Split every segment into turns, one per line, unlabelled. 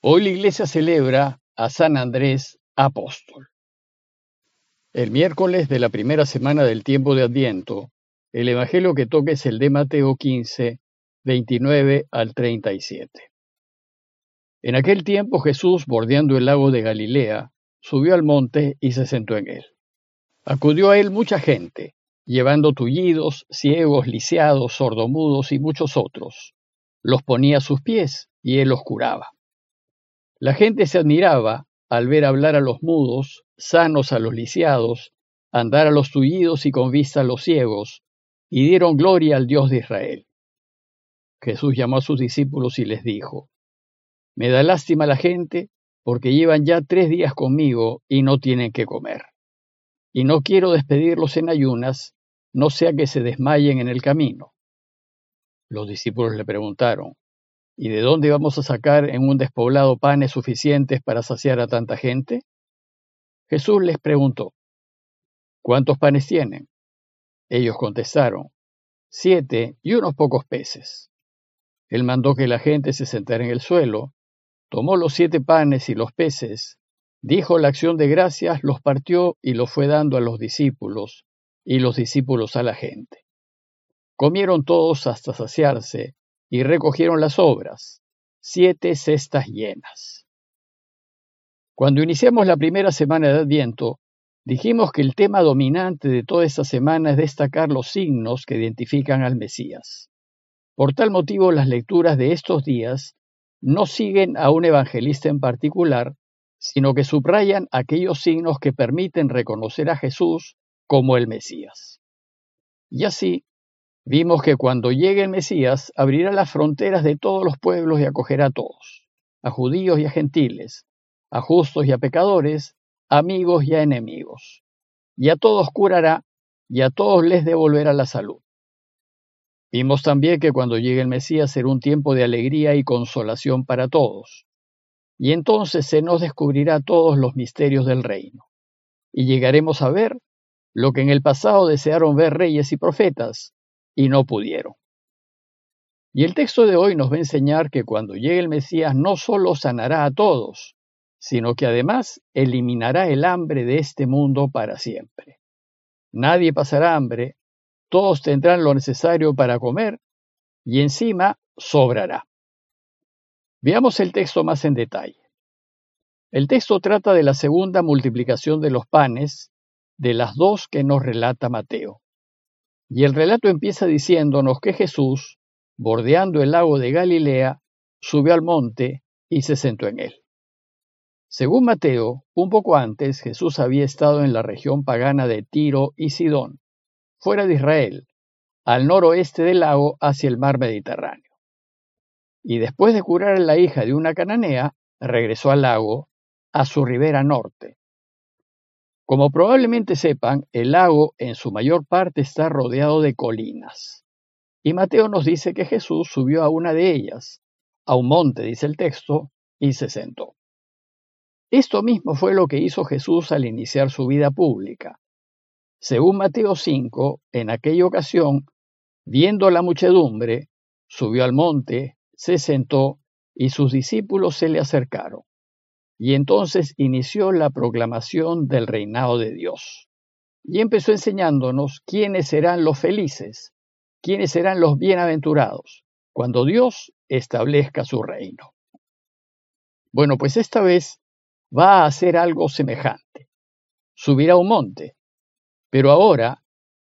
Hoy la iglesia celebra a San Andrés Apóstol. El miércoles de la primera semana del tiempo de Adviento, el evangelio que toca es el de Mateo 15, 29 al 37. En aquel tiempo Jesús, bordeando el lago de Galilea, subió al monte y se sentó en él. Acudió a él mucha gente, llevando tullidos, ciegos, lisiados, sordomudos y muchos otros. Los ponía a sus pies y él los curaba. La gente se admiraba al ver hablar a los mudos, sanos a los lisiados, andar a los tullidos y con vista a los ciegos, y dieron gloria al Dios de Israel. Jesús llamó a sus discípulos y les dijo, Me da lástima la gente, porque llevan ya tres días conmigo y no tienen que comer. Y no quiero despedirlos en ayunas, no sea que se desmayen en el camino. Los discípulos le preguntaron, ¿Y de dónde vamos a sacar en un despoblado panes suficientes para saciar a tanta gente? Jesús les preguntó, ¿cuántos panes tienen? Ellos contestaron, siete y unos pocos peces. Él mandó que la gente se sentara en el suelo, tomó los siete panes y los peces, dijo la acción de gracias, los partió y los fue dando a los discípulos, y los discípulos a la gente. Comieron todos hasta saciarse, y recogieron las obras, siete cestas llenas. Cuando iniciamos la primera semana de Adviento, dijimos que el tema dominante de toda esta semana es destacar los signos que identifican al Mesías. Por tal motivo, las lecturas de estos días no siguen a un evangelista en particular, sino que subrayan aquellos signos que permiten reconocer a Jesús como el Mesías. Y así, Vimos que cuando llegue el Mesías abrirá las fronteras de todos los pueblos y acogerá a todos, a judíos y a gentiles, a justos y a pecadores, amigos y a enemigos. Y a todos curará y a todos les devolverá la salud. Vimos también que cuando llegue el Mesías será un tiempo de alegría y consolación para todos. Y entonces se nos descubrirá todos los misterios del reino. Y llegaremos a ver lo que en el pasado desearon ver reyes y profetas, y no pudieron. Y el texto de hoy nos va a enseñar que cuando llegue el Mesías no solo sanará a todos, sino que además eliminará el hambre de este mundo para siempre. Nadie pasará hambre, todos tendrán lo necesario para comer y encima sobrará. Veamos el texto más en detalle. El texto trata de la segunda multiplicación de los panes, de las dos que nos relata Mateo. Y el relato empieza diciéndonos que Jesús, bordeando el lago de Galilea, subió al monte y se sentó en él. Según Mateo, un poco antes Jesús había estado en la región pagana de Tiro y Sidón, fuera de Israel, al noroeste del lago hacia el mar Mediterráneo. Y después de curar a la hija de una cananea, regresó al lago, a su ribera norte, como probablemente sepan, el lago en su mayor parte está rodeado de colinas. Y Mateo nos dice que Jesús subió a una de ellas, a un monte, dice el texto, y se sentó. Esto mismo fue lo que hizo Jesús al iniciar su vida pública. Según Mateo 5, en aquella ocasión, viendo la muchedumbre, subió al monte, se sentó, y sus discípulos se le acercaron. Y entonces inició la proclamación del reinado de Dios. Y empezó enseñándonos quiénes serán los felices, quiénes serán los bienaventurados, cuando Dios establezca su reino. Bueno, pues esta vez va a hacer algo semejante. Subirá un monte, pero ahora,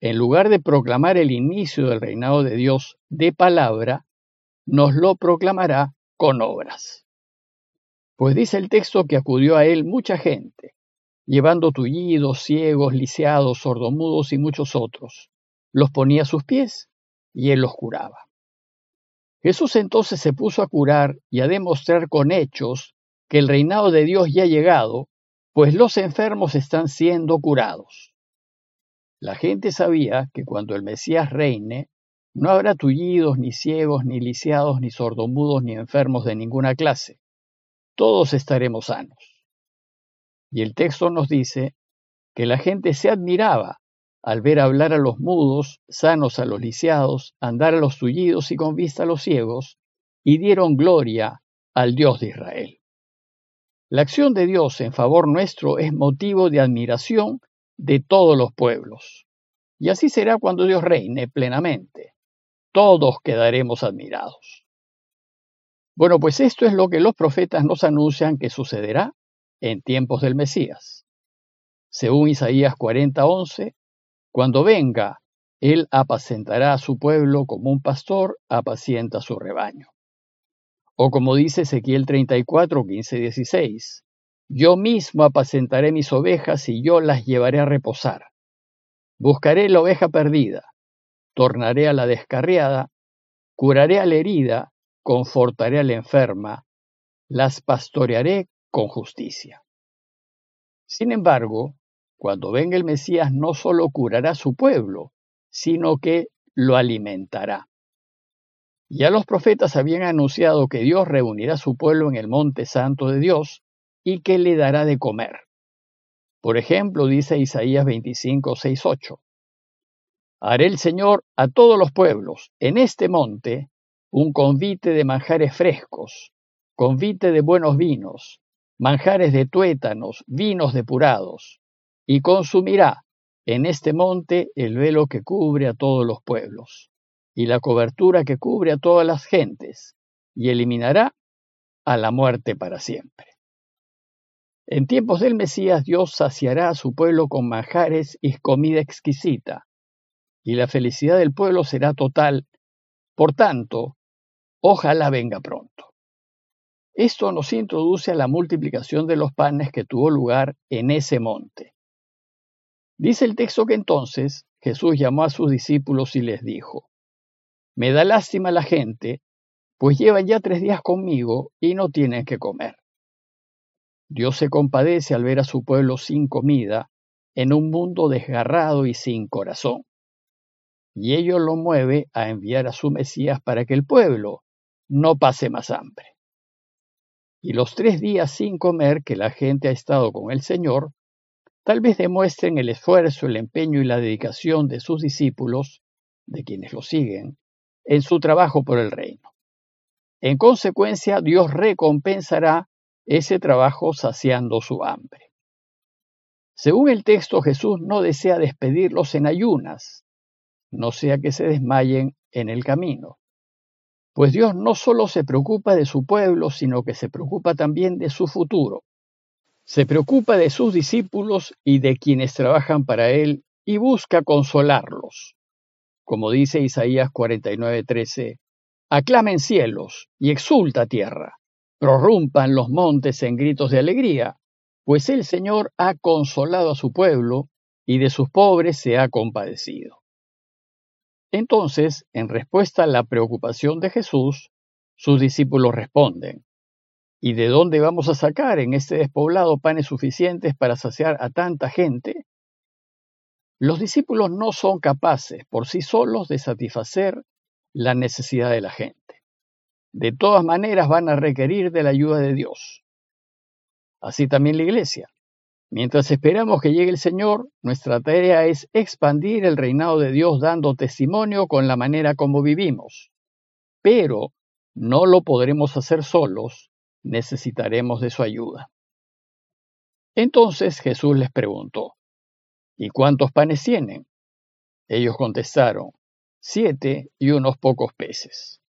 en lugar de proclamar el inicio del reinado de Dios de palabra, nos lo proclamará con obras. Pues dice el texto que acudió a él mucha gente, llevando tullidos, ciegos, lisiados, sordomudos y muchos otros. Los ponía a sus pies y él los curaba. Jesús entonces se puso a curar y a demostrar con hechos que el reinado de Dios ya ha llegado, pues los enfermos están siendo curados. La gente sabía que cuando el Mesías reine, no habrá tullidos, ni ciegos, ni lisiados, ni sordomudos, ni enfermos de ninguna clase todos estaremos sanos. Y el texto nos dice que la gente se admiraba al ver hablar a los mudos, sanos a los lisiados, andar a los tullidos y con vista a los ciegos, y dieron gloria al Dios de Israel. La acción de Dios en favor nuestro es motivo de admiración de todos los pueblos. Y así será cuando Dios reine plenamente. Todos quedaremos admirados. Bueno, pues esto es lo que los profetas nos anuncian que sucederá en tiempos del Mesías. Según Isaías 40:11, cuando venga, él apacentará a su pueblo como un pastor apacienta su rebaño. O como dice Ezequiel 34, 15, 16, yo mismo apacentaré mis ovejas y yo las llevaré a reposar. Buscaré la oveja perdida, tornaré a la descarriada, curaré a la herida, confortaré a la enferma, las pastorearé con justicia. Sin embargo, cuando venga el Mesías no solo curará a su pueblo, sino que lo alimentará. Ya los profetas habían anunciado que Dios reunirá a su pueblo en el monte santo de Dios y que le dará de comer. Por ejemplo, dice Isaías 25, 6, 8. Haré el Señor a todos los pueblos en este monte un convite de manjares frescos, convite de buenos vinos, manjares de tuétanos, vinos depurados, y consumirá en este monte el velo que cubre a todos los pueblos y la cobertura que cubre a todas las gentes, y eliminará a la muerte para siempre. En tiempos del Mesías Dios saciará a su pueblo con manjares y comida exquisita, y la felicidad del pueblo será total. Por tanto, ojalá venga pronto. Esto nos introduce a la multiplicación de los panes que tuvo lugar en ese monte. Dice el texto que entonces Jesús llamó a sus discípulos y les dijo, me da lástima la gente, pues llevan ya tres días conmigo y no tienen que comer. Dios se compadece al ver a su pueblo sin comida, en un mundo desgarrado y sin corazón. Y ello lo mueve a enviar a su Mesías para que el pueblo no pase más hambre. Y los tres días sin comer que la gente ha estado con el Señor, tal vez demuestren el esfuerzo, el empeño y la dedicación de sus discípulos, de quienes lo siguen, en su trabajo por el reino. En consecuencia, Dios recompensará ese trabajo saciando su hambre. Según el texto, Jesús no desea despedirlos en ayunas, no sea que se desmayen en el camino. Pues Dios no solo se preocupa de su pueblo, sino que se preocupa también de su futuro. Se preocupa de sus discípulos y de quienes trabajan para Él y busca consolarlos como dice Isaías 49:13, aclamen cielos y exulta tierra, prorrumpan los montes en gritos de alegría, pues el Señor ha consolado a su pueblo y de sus pobres se ha compadecido. Entonces, en respuesta a la preocupación de Jesús, sus discípulos responden, ¿y de dónde vamos a sacar en este despoblado panes suficientes para saciar a tanta gente? Los discípulos no son capaces por sí solos de satisfacer la necesidad de la gente. De todas maneras van a requerir de la ayuda de Dios. Así también la iglesia. Mientras esperamos que llegue el Señor, nuestra tarea es expandir el reinado de Dios dando testimonio con la manera como vivimos. Pero no lo podremos hacer solos, necesitaremos de su ayuda. Entonces Jesús les preguntó, ¿Y cuántos panes tienen? Ellos contestaron, siete y unos pocos peces.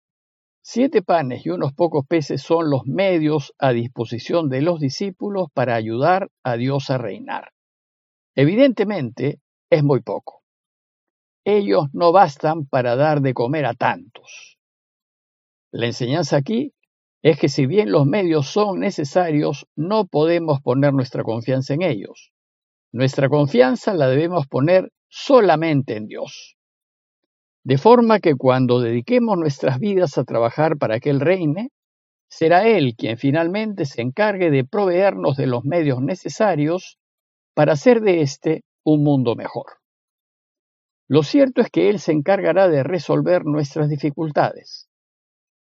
Siete panes y unos pocos peces son los medios a disposición de los discípulos para ayudar a Dios a reinar. Evidentemente, es muy poco. Ellos no bastan para dar de comer a tantos. La enseñanza aquí es que si bien los medios son necesarios, no podemos poner nuestra confianza en ellos. Nuestra confianza la debemos poner solamente en Dios. De forma que cuando dediquemos nuestras vidas a trabajar para que Él reine, será Él quien finalmente se encargue de proveernos de los medios necesarios para hacer de éste un mundo mejor. Lo cierto es que Él se encargará de resolver nuestras dificultades.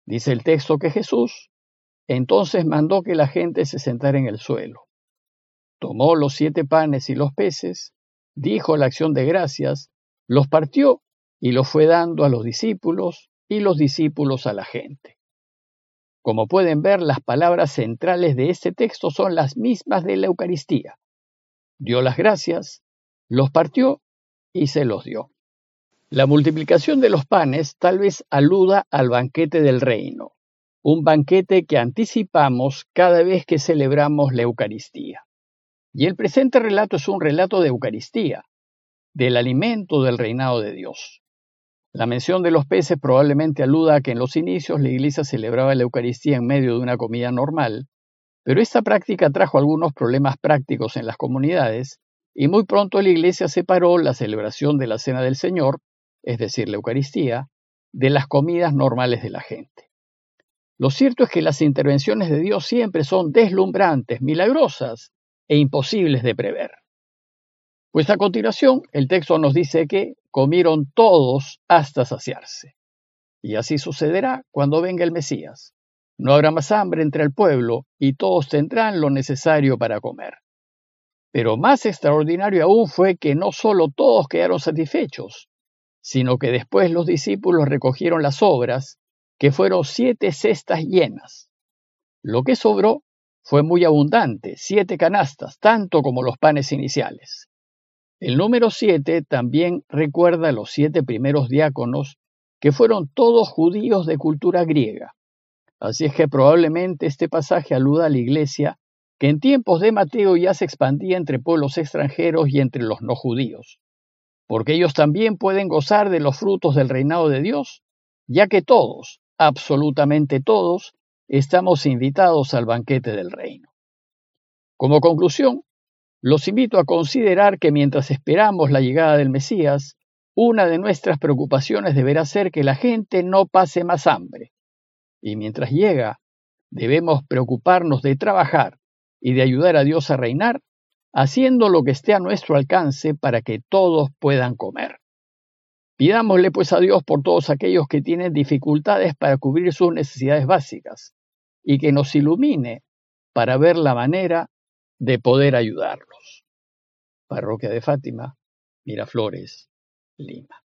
Dice el texto que Jesús entonces mandó que la gente se sentara en el suelo tomó los siete panes y los peces, dijo la acción de gracias, los partió y los fue dando a los discípulos y los discípulos a la gente. Como pueden ver, las palabras centrales de este texto son las mismas de la Eucaristía. Dio las gracias, los partió y se los dio. La multiplicación de los panes tal vez aluda al banquete del reino, un banquete que anticipamos cada vez que celebramos la Eucaristía. Y el presente relato es un relato de Eucaristía, del alimento del reinado de Dios. La mención de los peces probablemente aluda a que en los inicios la iglesia celebraba la Eucaristía en medio de una comida normal, pero esta práctica trajo algunos problemas prácticos en las comunidades y muy pronto la iglesia separó la celebración de la Cena del Señor, es decir, la Eucaristía, de las comidas normales de la gente. Lo cierto es que las intervenciones de Dios siempre son deslumbrantes, milagrosas e imposibles de prever. Pues a continuación el texto nos dice que comieron todos hasta saciarse. Y así sucederá cuando venga el Mesías. No habrá más hambre entre el pueblo y todos tendrán lo necesario para comer. Pero más extraordinario aún fue que no solo todos quedaron satisfechos, sino que después los discípulos recogieron las obras, que fueron siete cestas llenas. Lo que sobró fue muy abundante, siete canastas, tanto como los panes iniciales. El número siete también recuerda a los siete primeros diáconos, que fueron todos judíos de cultura griega. Así es que probablemente este pasaje aluda a la iglesia que en tiempos de Mateo ya se expandía entre pueblos extranjeros y entre los no judíos, porque ellos también pueden gozar de los frutos del reinado de Dios, ya que todos, absolutamente todos, estamos invitados al banquete del reino. Como conclusión, los invito a considerar que mientras esperamos la llegada del Mesías, una de nuestras preocupaciones deberá ser que la gente no pase más hambre. Y mientras llega, debemos preocuparnos de trabajar y de ayudar a Dios a reinar, haciendo lo que esté a nuestro alcance para que todos puedan comer. Pidámosle pues a Dios por todos aquellos que tienen dificultades para cubrir sus necesidades básicas y que nos ilumine para ver la manera de poder ayudarlos. Parroquia de Fátima, Miraflores, Lima.